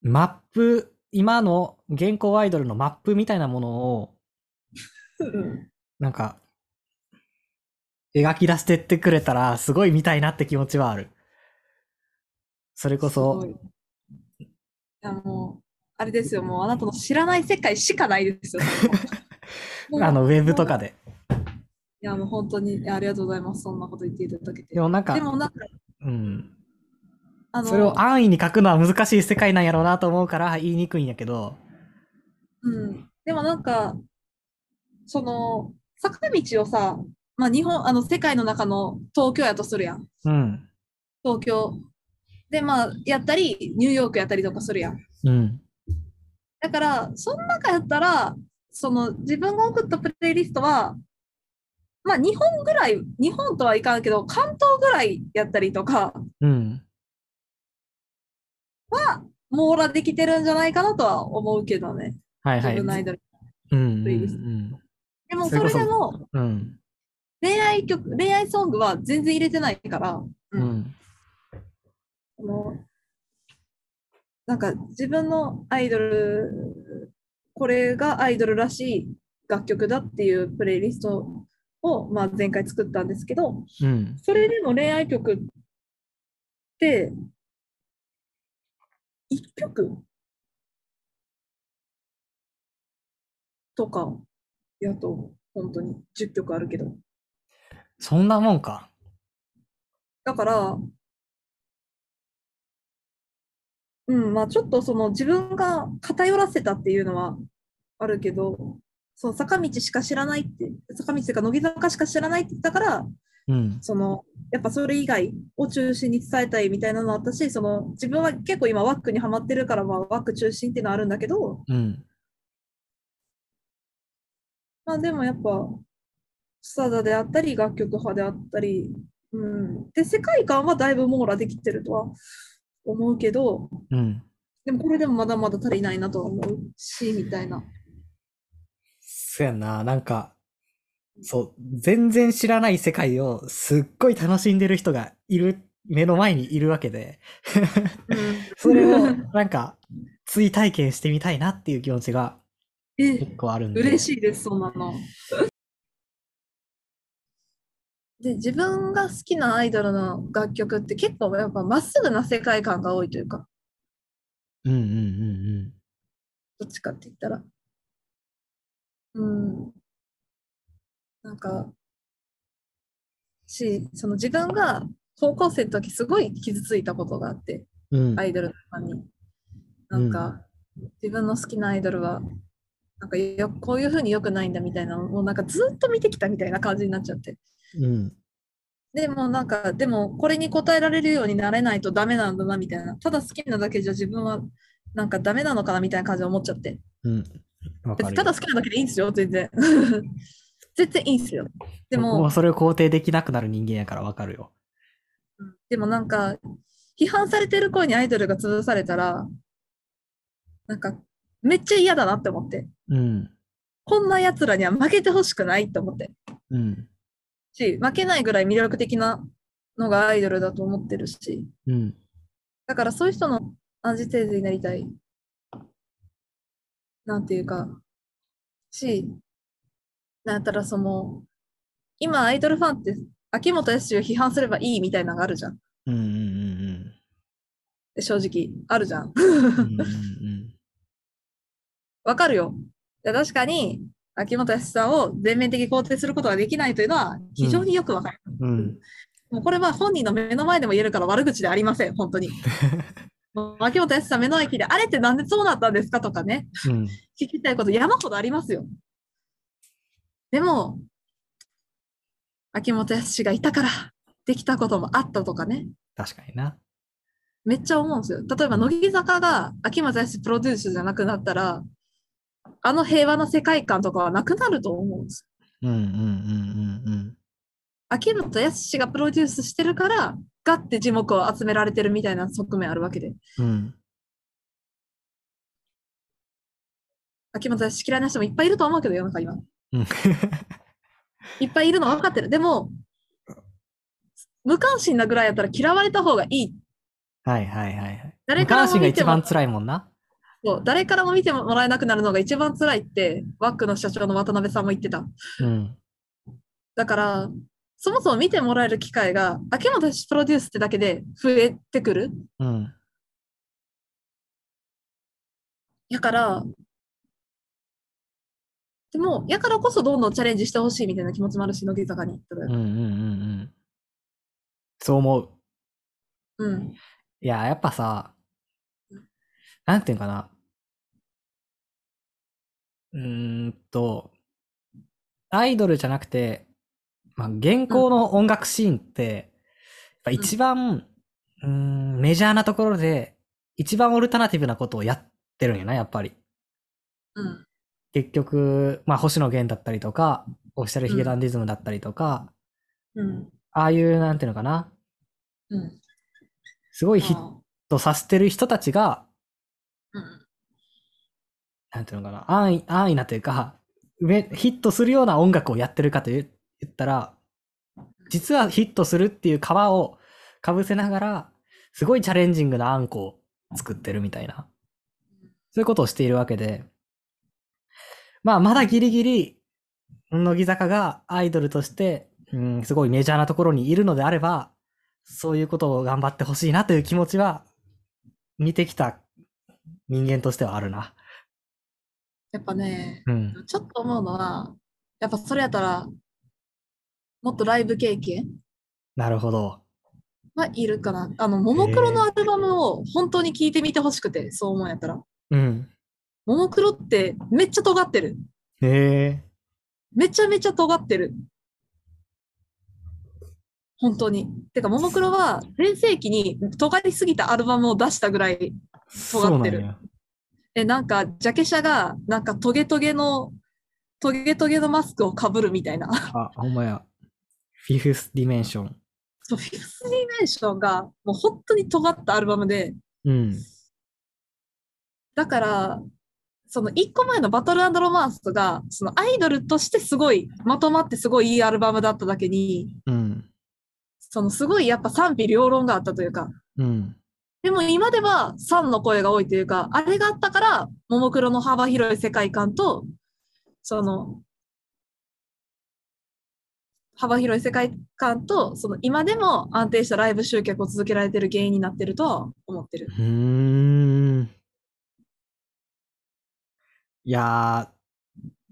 マップ、今の現行アイドルのマップみたいなものを、うんなんか、描き出してってくれたら、すごい見たいなって気持ちはある。それこそ、いいやもう、あれですよ、もうあなたの知らない世界しかないですよ。あの、ウェブとか。で。いや、もう本当にありがとうございます。そんなこと言っていただけて。でもなんかで、もなんか、うん。それを安易に書くのは難しい世界なんやろうなと思うから言いにくいんやけど、うん。でもなんか、その、坂道をさ、まあ日本、あの、世界の中の東京やとするやん。うん。東京。で、まあ、やったり、ニューヨークやったりとかするやん。うん。だから、その中やったら、その自分が送ったプレイリストは、まあ日本ぐらい、日本とはいかんけど、関東ぐらいやったりとかうん。は、網羅できてるんじゃないかなとは思うけどね。自はいはい。分のアイドル。うんうんうん。でもそそれでも、うん。恋愛曲、恋愛ソングは全然入れてないから、ううんん。あのなんか自分のアイドル、これがアイドルらしい楽曲だっていうプレイリストを、まあ、前回作ったんですけど、うん。それでも恋愛曲って、1曲？とかやと、本当に10曲あるけど。そんなもんか。だから、うん、まあちょっとその自分が偏らせたっていうのはあるけど、その坂道しか知らないって、坂道というか乃木坂しか知らないって言ったから、うん。そのやっぱそれ以外を中心に伝えたいみたいなのあったし、その自分は結構今ワックにはまってるから、まあ、ワック中心っていうのはあるんだけど、うん。まあでもやっぱ、スタダであったり、楽曲派であったり、うん。で、世界観はだいぶ網羅できてるとは思うけど、うん。でもこれでもまだまだ足りないなとは思うし、みたいな。そうやんな。なんか、そう、全然知らない世界をすっごい楽しんでる人がいる、目の前にいるわけで、それをなんか、追体験してみたいなっていう気持ちがえ、結構あるんで。嬉しいです、そんなの。で、自分が好きなアイドルの楽曲って結構やっぱまっすぐな世界観が多いというか、うんうんうんどっちかって言ったら。うん。なんか、し、その自分が高校生の時すごい傷ついたことがあって、うん。うん。アイドルのファンに。なんか、自分の好きなアイドルは、なんかよこういうふうに良くないんだみたいなのをなんかずっと見てきたみたいな感じになっちゃって。うん。でもなんか、でもこれに応えられるようになれないとダメなんだなみたいな。ただ好きなだけじゃ自分はなんかダメなのかなみたいな感じで思っちゃって。うん。ただ好きなだけでいいんですよ、全然。全然いいんですよ。で僕もも、それを肯定できなくなる人間やからわかるよ。うんでもなんか、批判されてる声にアイドルが潰されたら、なんか、めっちゃ嫌だなって思って。うん。こんな奴らには負けてほしくないって思って。うん。し、負けないぐらい魅力的なのがアイドルだと思ってるし。うん。だからそういう人のアンチテーゼになりたい。なんていうか、し、なんやったらその、今アイドルファンって秋元康を批判すればいいみたいなのがあるじゃん。うんうんうん正直、あるじゃん。うん。うんうんうん。わかるよ。いや確かに、秋元康さんを全面的肯定することができないというのは非常によくわかる。うん。もうこれは本人の目の前でも言えるから悪口ではありません、本当に。秋元康さん目の前に聞いて、あれってなんでそうなったんですかとかね、うん。聞きたいこと山ほどありますよ。でも、秋元康がいたからできたこともあったとかね。確かにな。めっちゃ思うんですよ。例えば、乃木坂が秋元康プロデュースじゃなくなったら、あの平和な世界観とかはなくなると思うんです。うんうんうんうん秋元康がプロデュースしてるから、ガッて字幕を集められてるみたいな側面あるわけで。うん。うん。秋元康嫌いな人もいっぱいいると思うけど、世の中今。うん。いっぱいいるの分かってる。でも、無関心なぐらいやったら嫌われた方がいい。はいはいはいはい。誰からも無関心が見ても一番辛いもんな。そう誰からも見てもらえなくなるのが一番辛いって、ワックの社長の渡辺さんも言ってた。うん。だから、そもそも見てもらえる機会が、秋元康プロデュースってだけで増えてくる。うん。やから、でも、やからこそどんどんチャレンジしてほしいみたいな気持ちもあるし、乃木坂に。うんうんうんうん。そう思う。うん。いや、やっぱさ、なんていうんかな。うーんと、アイドルじゃなくて、まあ、現行の音楽シーンって、一番、うーん、メジャーなところで、一番オルタナティブなことをやってるんやな、やっぱり。うん。結局、まあ、星野源だったりとか、オフィシャルヒゲダンディズムだったりとか、うん。ああいう、なんていうのかな。うん。すごいヒッあトさせてる人たちが、ーうん。なんていうのかな、安易、安易なというか、めヒットするような音楽をやってるかと言言ったら、実はヒットするっていう皮をかぶせながら、すごいチャレンジングなあんこを作ってるみたいな、そういうことをしているわけで、まあ、まだギリギリ、乃木坂がアイドルとして、うん、すごいメジャーなところにいるのであれば、そういうことを頑張ってほしいなという気持ちは、見てきた人間としてはあるな。やっぱね、うん。ちょっと思うのは、やっぱそれやったら、もっとライブ経験？なるほど。はいるかな。あの、ももクロのアルバムを本当に聴いてみてほしくて、そう思うんやったら。うん。ももクロってめっちゃ尖ってる。へえ。めちゃめちゃ尖ってる。本当に。てか、ももクロは全盛期に尖りすぎたアルバムを出したぐらい、尖ってるそうなんや。え、なんか、ジャケ写が、なんかトゲトゲの、トゲトゲのマスクをかぶるみたいな。あ、ほんまや。フィフスディメンション。そう、フィフスディメンションが、もう本当に尖ったアルバムで、うん。だから、その一個前のバトルロマンスが、そのアイドルとしてすごい、まとまってすごいいいアルバムだっただけに、うん。そのすごいやっぱ賛否両論があったというか、うん。でも今では賛の声が多いというか、あれがあったから、ももクロの幅広い世界観と、その、幅広い世界観と、その今でも安定したライブ集客を続けられてる原因になってるとは思ってる。うーん。いや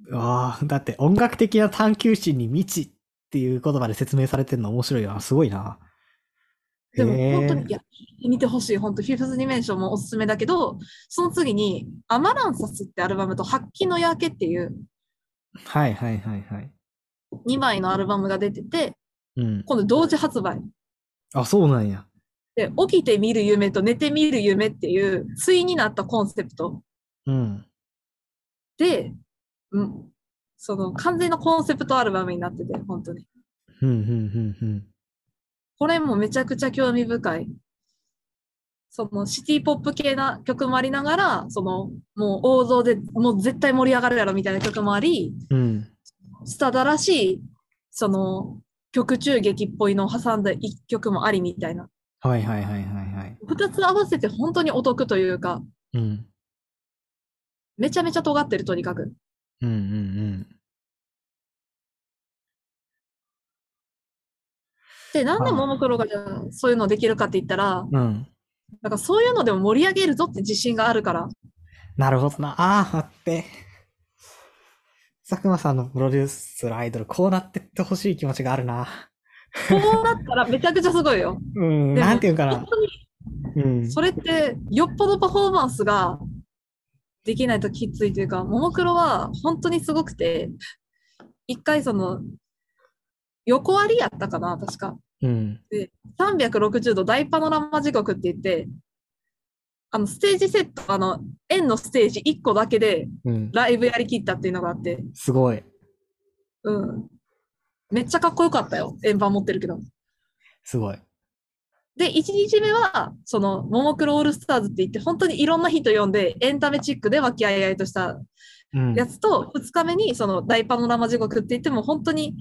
ー、あーだって音楽的な探求心に満ちっていう言葉で説明されてるの面白いな。すごいな。でも本当に、いや、見てほしい。本当フィフスディメンションもおすすめだけど、その次に、アマランサスってアルバムと、白金の夜明けっていうはいはいはいはい。2枚のアルバムが出てて、うん。今度同時発売。あ、そうなんや。で、起きて見る夢と寝て見る夢っていう、対になったコンセプトうん。で、うん、その完全なコンセプトアルバムになってて、本当に。ふんふんふんふん。これもめちゃくちゃ興味深い。そのシティポップ系な曲もありながら、そのもう王道でもう絶対盛り上がるやろみたいな曲もあり、うん。スタダらしい、その曲中劇っぽいのを挟んだ一曲もありみたいな。はいはいはいはいはい。二つ合わせて本当にお得というか、うん。めちゃめちゃ尖ってるとにかく。うんうんうん。で、なんでももクロがそういうのできるかって言ったら、うん。なんかそういうのでも盛り上げるぞって自信があるから。なるほどな。ああ、待って。佐久間さんのプロデュースするアイドル、こうなってってほしい気持ちがあるな。こうなったらめちゃくちゃすごいよ。うん、なんていうかな本。当にうん。それって、よっぽどパフォーマンスができないときついというか、ももクロは本当にすごくて、一回その、横割りやったかな、確か。うん。360度大パノラマ地獄って言って、あの、ステージセット、あの、円のステージ1個だけでうん。ライブやりきったっていうのがあって、すごい。うん。めっちゃかっこよかったよ。円盤持ってるけど。すごい。で、1日目は、その、ももクロオールスターズって言って、本当にいろんな人呼んで、エンタメチックで和気あいあいとしたうん。やつと、2日目に、その、大パノラマ地獄って言っても、本当に、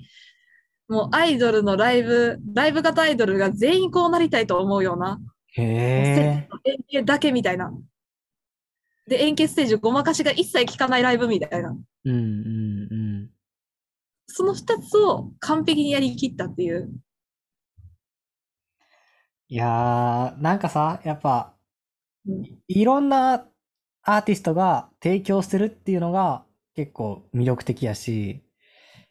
もうアイドルのライブ、ライブ型アイドルが全員こうなりたいと思うような、へえ。円形だけみたいな。で、円形ステージごまかしが一切効かないライブみたいな。うんうんうん。その2つを完璧にやりきったっていう。いやー、なんかさ、やっぱ、うんいろんなアーティストが提供してるっていうのが結構魅力的やし、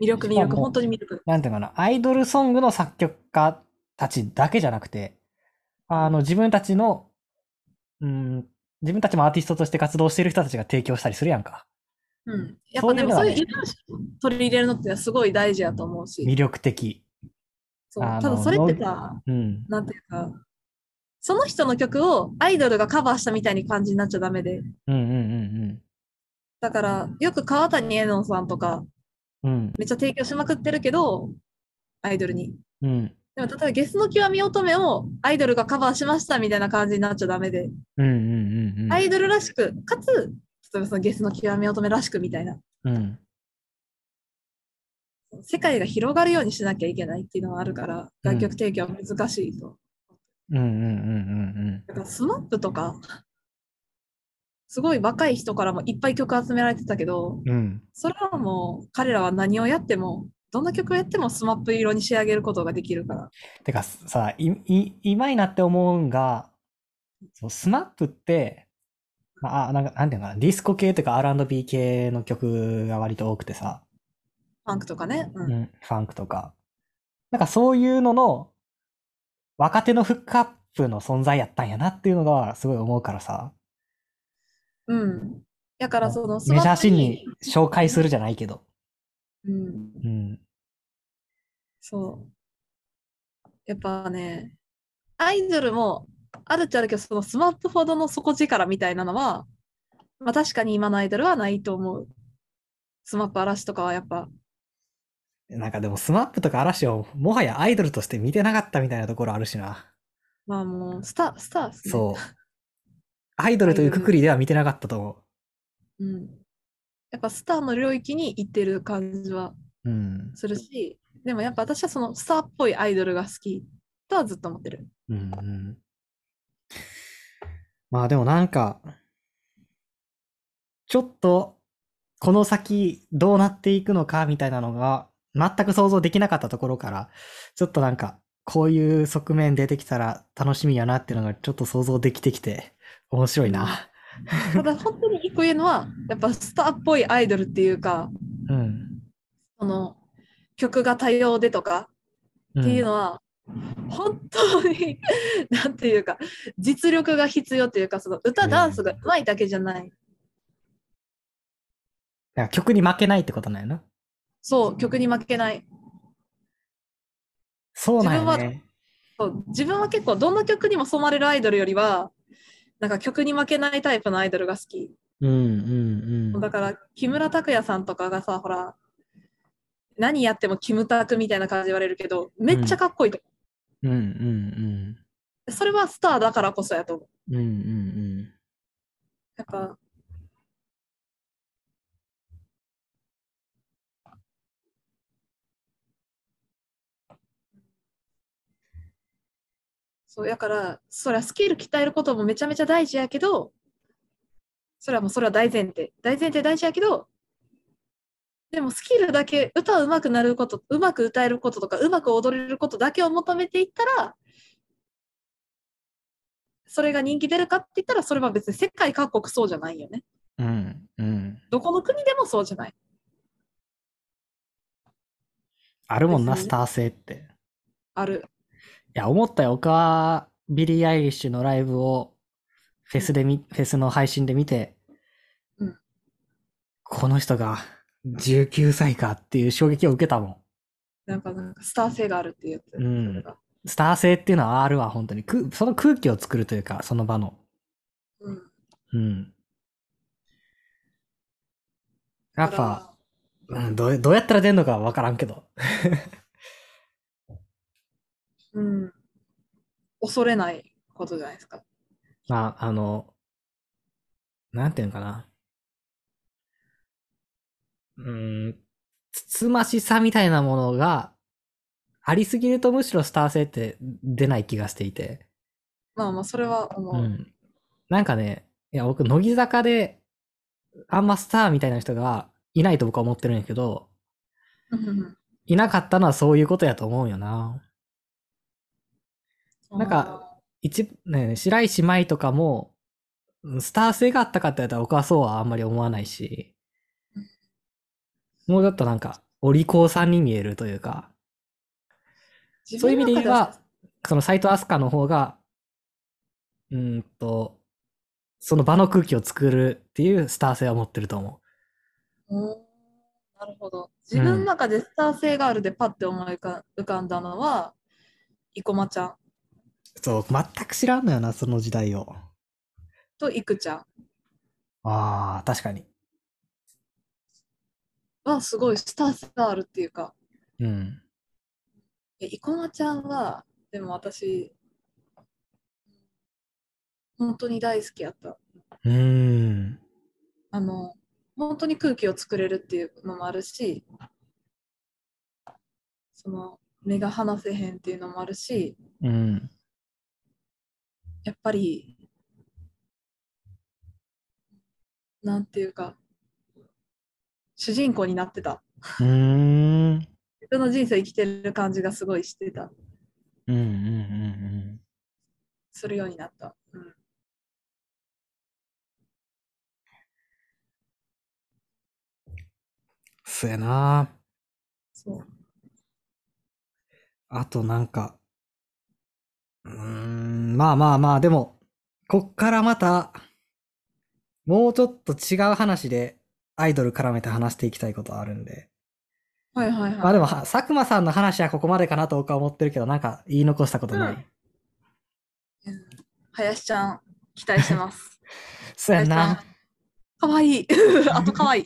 魅力、魅力、本当に魅力。なんていうかな、アイドルソングの作曲家たちだけじゃなくて、あの、自分たちの、うん、自分たちもアーティストとして活動してる人たちが提供したりするやんか。うん。やっぱでもそいういう異端を取り入れるのってすごい大事やと思うし。魅力的。そうただそれってさ、うん。なんていうか、その人の曲をアイドルがカバーしたみたいに感じになっちゃダメで。うんうんだから、よく川谷絵音さんとか、うんうん。めっちゃ提供しまくってるけど、アイドルに。うん。うん。でも、例えばゲスの極み乙女をアイドルがカバーしましたみたいな感じになっちゃダメで、うんうんうんうん。アイドルらしく、かつ、例えばそのゲスの極み乙女らしくみたいな、うん。世界が広がるようにしなきゃいけないっていうのはあるから、楽曲提供は難しいと。うんうんうんうんだから、スマップとか、すごい若い人からもいっぱい曲集められてたけど、うん。うん。それはもう彼らは何をやっても、どんな曲をやってもスマップ色に仕上げることができるから。てかさ、い、い、今になって思うんが、そうスマップって、まあ、なんか、なんていうのかな、ディスコ系とか R&B 系の曲が割と多くてさ、ファンクとかね。う。うんん、ファンクとか。なんかそういうのの、若手のフックアップの存在やったんやなっていうのがすごい思うからさ、うん。だからそのスメジャーシーンに紹介するじゃないけど、うん。うん、そう。やっぱね、アイドルもあるっちゃあるけど、そのスマップほどの底力みたいなのは、まあ確かに今のアイドルはないと思う。スマップ嵐とかはやっぱ、なんかでもスマップとか嵐をもはやアイドルとして見てなかったみたいなところあるしな。まあもうスター、スターね。そう。アイドルというくくりでは見てなかったと思うん。やっぱスターの領域に行ってる感じはう。うん。するし、でもやっぱ私はそのスターっぽいアイドルが好きとはずっと思ってる。うんうん。まあでもなんか、ちょっと、この先どうなっていくのかみたいなのが、全く想像できなかったところから、ちょっとなんか、こういう側面出てきたら楽しみやなっていうのがちょっと想像できてきて、面白いな。ただ本当に一個言うのは、やっぱスターっぽいアイドルっていうか、うん。その曲が多様でとかうんっていうのは、本当に、なんていうか、実力が必要っていうか、その歌、うんダンスが上手いだけじゃない。だから曲に負けないってことなんやな。そう、曲に負けない。そうなんや自ね。そう自分は結構どんな曲にも染まれるアイドルよりは、なんか曲に負けないタイプのアイドルが好き。うんうんうん。だから、木村拓哉さんとかがさ、ほら、何やってもキムタクみたいな感じで言われるけど、めっちゃかっこいいとうんうん思う。それはスターだからこそやと思う。うん。うんうんやっぱ、そう、だから、それはスキル鍛えることもめちゃめちゃ大事やけど、それはもうそれは大前提。大前提大事やけど、でもスキルだけ、歌うまくなること、うまく歌えることとか、うまく踊れることだけを求めていったら、それが人気出るかって言ったら、それは別に世界各国そうじゃないよね。うん。うんうん。どこの国でもそうじゃない。あるもんな、スター性って。ある。いや、思ったよ。僕は、ビリー・アイリッシュのライブを、フェスでみ、フェスの配信で見て、うんこの人が19歳かっていう衝撃を受けたもなんか、なんかスター性があるっていうやつ。うんスター性っていうのはあるわ、本当に。くその空気を作るというか、その場の。うん。うん。やっぱ、らうん、どうどうやったら出んのかわからんけど。うん。恐れないことじゃないですか。まあ、あの、なんていうのかな。うーん、つつましさみたいなものがありすぎるとむしろスター性って出ない気がしていて。まあまあ、それは思う。うん。なんかね、いや、僕、乃木坂で、あんまスターみたいな人がいないと僕は思ってるんやけど、いなかったのはそういうことやと思うよな。う。んなんか、一、ね、白石舞とかも、うんスター性があったかって言ったら僕はそうはあんまり思わないし、もうちょっとなんか、お利口さんに見えるというか、自そういう意味で言えばその斎藤飛鳥の方が、うーんと、その場の空気を作るっていうスター性を持ってると思う。んなるほど。自分の中でスター性があるでパッて思い浮かんだのは、生駒ちゃん。う。そう、全く知らんのよな、その時代を。といくちゃんああ、確かに。はすごいスター性があるっていうか、うん。え生駒ちゃんは、でも私、本当に大好きやった。うーん。あの、本当に空気を作れるっていうのもあるし、その、目が離せへんっていうのもあるし、うん。やっぱり、なんていうか、主人公になってた。うーん。自分の人生生きてる感じがすごいしてた。うんうんうんするようになった。うん、そうやな。そう。あとなんか、うーん、まあまあまあ、でも、こっからまた、もうちょっと違う話でアイドル絡めて話していきたいことあるんで。はいはいはい。まあでも、は佐久間さんの話はここまでかなと僕は思ってるけど、なんか言い残したことない？うんうん林ちゃん、期待してます。そうやんな。かわいい。あとかわいい。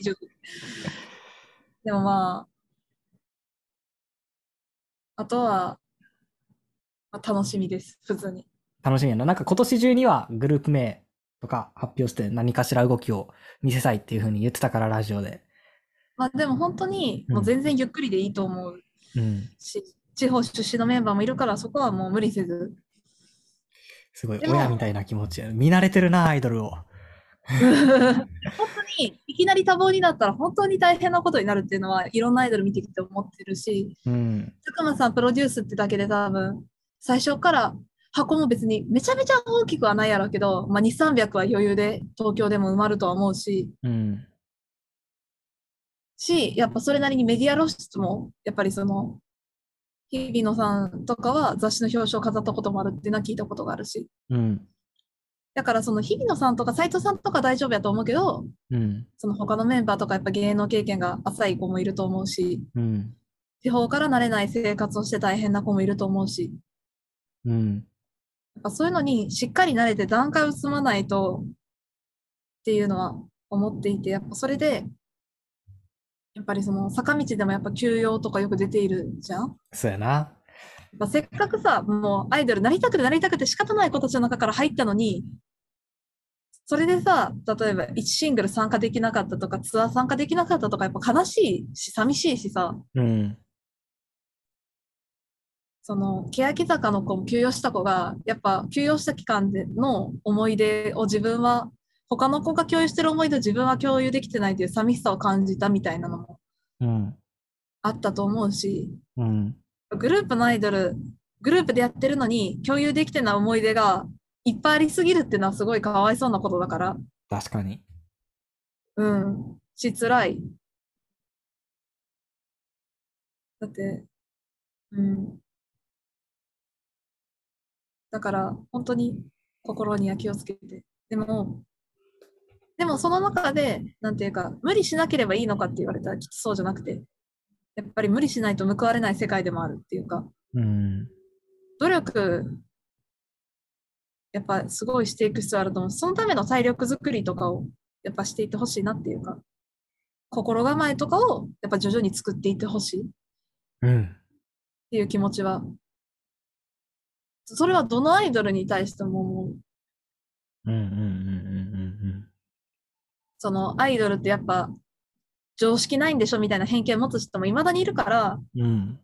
でもまあ、あとは、まあ、楽しみです。普通に。楽しみやな。なんか今年中にはグループ名とか発表して何かしら動きを見せたいっていう風に言ってたから、ラジオで。まあでも本当に、うんもう全然ゆっくりでいいと思ううん。し、地方出身のメンバーもいるから、そこはもう無理せず。すごい親みたいな気持ちや。見慣れてるな、アイドルを。本当に、いきなり多忙になったら本当に大変なことになるっていうのは、いろんなアイドル見てきて思ってるし、うん。佐久間さんプロデュースってだけで多分、最初から箱も別にめちゃめちゃ大きくはないやろうけど、まあ、2、300は余裕で東京でも埋まるとは思うし、うん。し、やっぱそれなりにメディア露出も、やっぱりその、日比野さんとかは雑誌の表彰を飾ったこともあるっていうのは聞いたことがあるし、うん。だからその日比野さんとか斉藤さんとか大丈夫やと思うけど、うん。その他のメンバーとかやっぱ芸能経験が浅い子もいると思うし、うん。地方から慣れない生活をして大変な子もいると思うし、うん。やっぱそういうのにしっかり慣れて段階を積まないとっていうのは思っていて、やっぱそれで、やっぱりその坂道でもやっぱ休養とかよく出ているじゃん？そうやな。やっぱせっかくさ、もうアイドルなりたくてなりたくて仕方ない子たちの中から入ったのに、それでさ、例えば1シングル参加できなかったとか、ツアー参加できなかったとか、やっぱ悲しいし、寂しいしさ、うん。その、欅坂の子も休養した子が、やっぱ休養した期間での思い出を自分は、他の子が共有してる思い出を自分は共有できてないという寂しさを感じたみたいなのもうん。あったと思うし、うん。グループのアイドル、グループでやってるのに共有できてない思い出がいっぱいありすぎるっていうのはすごいかわいそうなことだから、確かに。うん、しつらい。だって、うん。だから本当に心には気をつけて。でも、でもその中で、なんていうか、無理しなければいいのかって言われたらきっとそうじゃなくて、やっぱり無理しないと報われない世界でもあるっていうか、うん。努力、やっぱすごいしていく必要あると思う。そのための体力づくりとかをやっぱしていってほしいなっていうか、心構えとかをやっぱ徐々に作っていってほしいっうん。ていう気持ちは、それはどのアイドルに対しても思う。うんうんうんうんそのアイドルってやっぱ常識ないんでしょみたいな偏見を持つ人も未だにいるから、うんうん。うん。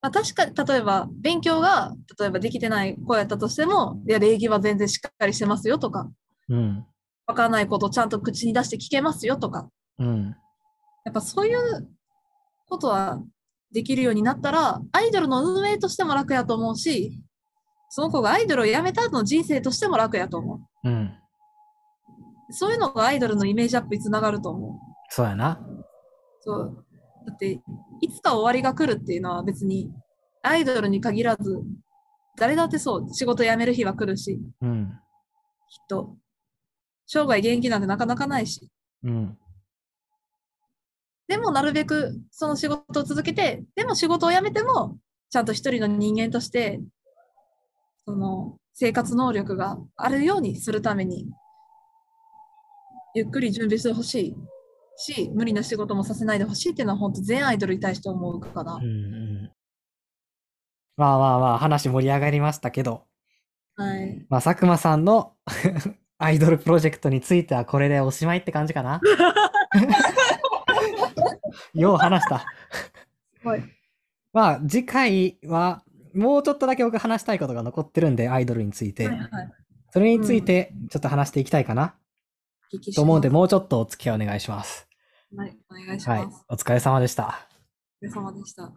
まあ、確かに例えば勉強が例えばできてない子やったとしても、いや礼儀は全然しっかりしてますよとか、うん。わからないことをちゃんと口に出して聞けますよとか、うん。やっぱそういうことはできるようになったら、アイドルの運営としても楽やと思うし、その子がアイドルを辞めた後の人生としても楽やと思うん。う。そういうのがアイドルのイメージアップにつながると思う。そうやな。そう。だって、いつか終わりが来るっていうのは別に、アイドルに限らず、誰だってそう、仕事辞める日は来るし、うん。きっと、生涯現役なんてなかなかないし。うん。でも、なるべくその仕事を続けて、でも仕事を辞めても、ちゃんと一人の人間として、その、生活能力があるようにするために、ゆっくり準備してほしいし、無理な仕事もさせないでほしいっていうのは、本当全アイドルに対して思うかなうん。うん。まあまあまあ、話盛り上がりましたけど、はい。まあ、佐久間さんの アイドルプロジェクトについてはこれでおしまいって感じかな？よう話した。はい。まあ、次回は、もうちょっとだけ僕話したいことが残ってるんで、アイドルについて。はいはい。それについて、ちょっと話していきたいかな、お聞きしと思うんで、もうちょっとお付き合いお願いします。はい、お願いしはいます。。お疲れ様でした。お疲れ様でした。